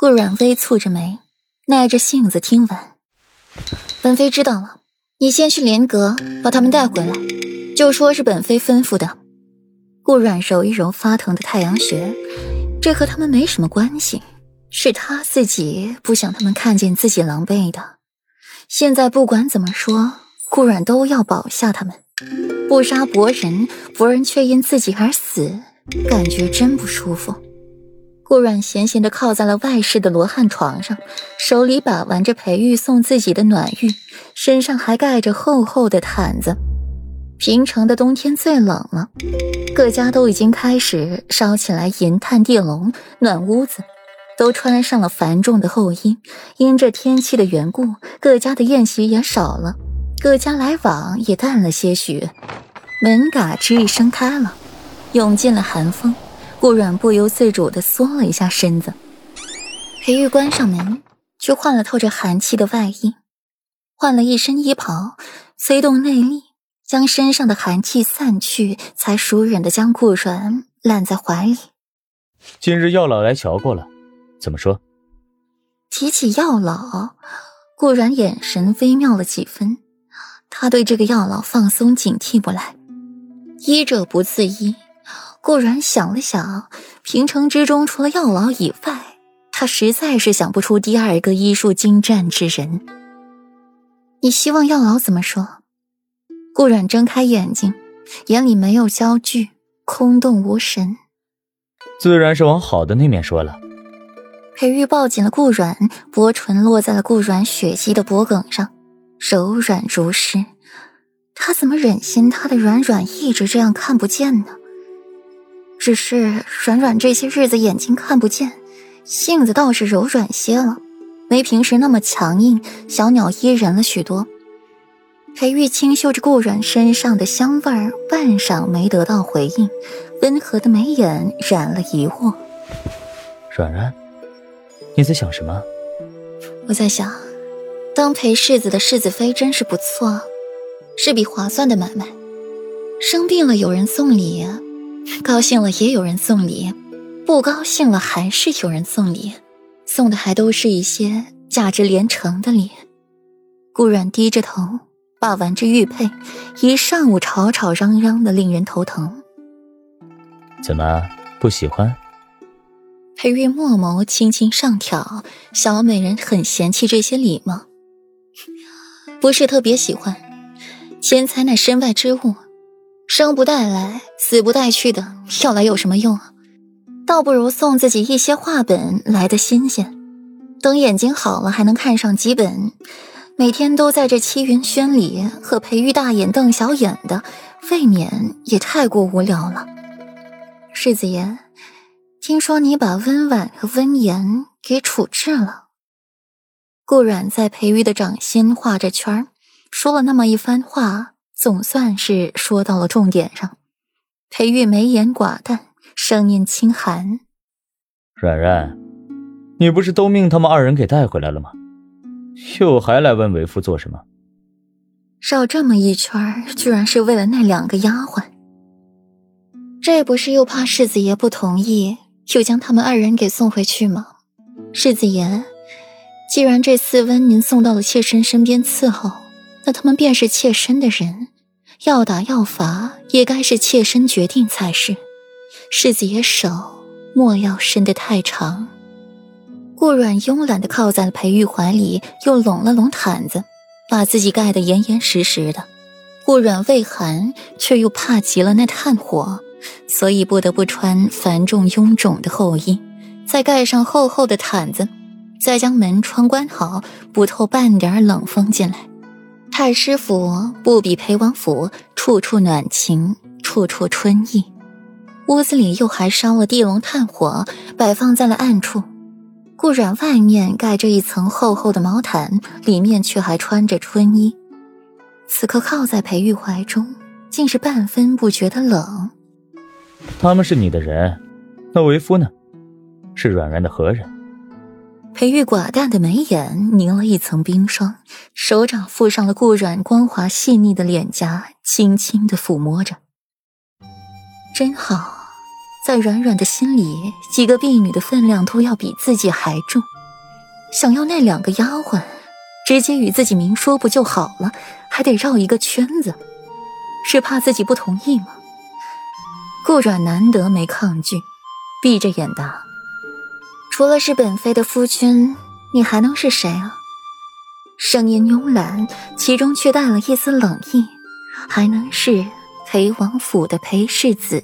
顾阮微蹙着眉，耐着性子听完。本妃知道了，你先去莲阁把他们带回来，就说是本妃吩咐的。顾阮揉一揉发疼的太阳穴，这和他们没什么关系，是他自己不想他们看见自己狼狈的。现在不管怎么说，顾阮都要保下他们，不杀博人，博人却因自己而死，感觉真不舒服。顾阮闲闲地靠在了外室的罗汉床上，手里把玩着裴玉送自己的暖玉，身上还盖着厚厚的毯子。平城的冬天最冷了，各家都已经开始烧起来银炭地笼暖屋子，都穿上了繁重的厚衣。因这天气的缘故，各家的宴席也少了，各家来往也淡了些许。门嘎吱一声开了，涌进了寒风。顾阮不由自主地缩了一下身子。裴玉关上门，却换了透着寒气的外衣，换了一身衣袍，催动内力，将身上的寒气散去，才熟忍地将顾阮揽在怀里。今日药老来瞧过了，怎么说？提起药老，顾阮眼神微妙了几分。他对这个药老放松警惕不来，医者不自医。顾然想了想，平城之中除了药老以外，他实在是想不出第二个医术精湛之人。你希望药老怎么说？顾然睁开眼睛，眼里没有焦距，空洞无神。自然是往好的那面说了。裴玉抱紧了顾软，薄唇落在了顾软血迹的脖颈上，柔软如诗。他怎么忍心他的软软一直这样看不见呢？只是软软这些日子眼睛看不见，性子倒是柔软些了，没平时那么强硬，小鸟依人了许多。裴玉清嗅着顾软身上的香味儿，半晌没得到回应，温和的眉眼染了疑惑。软软，你在想什么？我在想，当裴世子的世子妃真是不错，是笔划算的买卖。生病了有人送礼。高兴了也有人送礼，不高兴了还是有人送礼，送的还都是一些价值连城的礼。顾阮低着头把玩着玉佩，一上午吵吵嚷嚷的，令人头疼。怎么不喜欢？裴玉墨眸轻轻上挑，小美人很嫌弃这些礼吗？不是特别喜欢，钱财乃身外之物。生不带来，死不带去的，要来有什么用啊？倒不如送自己一些画本来的新鲜。等眼睛好了，还能看上几本。每天都在这七云轩里和裴玉大眼瞪小眼的，未免也太过无聊了。世子爷，听说你把温婉和温言给处置了。顾阮在裴玉的掌心画着圈说了那么一番话。总算是说到了重点上。裴玉眉眼寡淡，声音清寒：“软软，你不是都命他们二人给带回来了吗？又还来问为夫做什么？绕这么一圈，居然是为了那两个丫鬟。这不是又怕世子爷不同意，又将他们二人给送回去吗？世子爷，既然这四温您送到了妾身身边伺候。”那他们便是妾身的人，要打要罚也该是妾身决定才是。世子爷手莫要伸得太长。顾软慵懒地靠在了裴玉怀里，又拢了拢毯子，把自己盖得严严实实的。顾软畏寒，却又怕极了那炭火，所以不得不穿繁重臃肿的厚衣，再盖上厚厚的毯子，再将门窗关好，不透半点冷风进来。太师府不比裴王府，处处暖情，处处春意。屋子里又还烧了地笼炭火，摆放在了暗处。顾染外面盖着一层厚厚的毛毯，里面却还穿着春衣。此刻靠在裴玉怀中，竟是半分不觉得冷。他们是你的人，那为夫呢？是软软的何人？裴玉寡淡的眉眼凝了一层冰霜，手掌附上了顾软光滑细腻的脸颊，轻轻的抚摸着。真好，在软软的心里，几个婢女的分量都要比自己还重。想要那两个丫鬟，直接与自己明说不就好了，还得绕一个圈子，是怕自己不同意吗？顾软难得没抗拒，闭着眼答：“除了是本妃的夫君，你还能是谁啊？”声音慵懒，其中却带了一丝冷意，还能是裴王府的裴世子。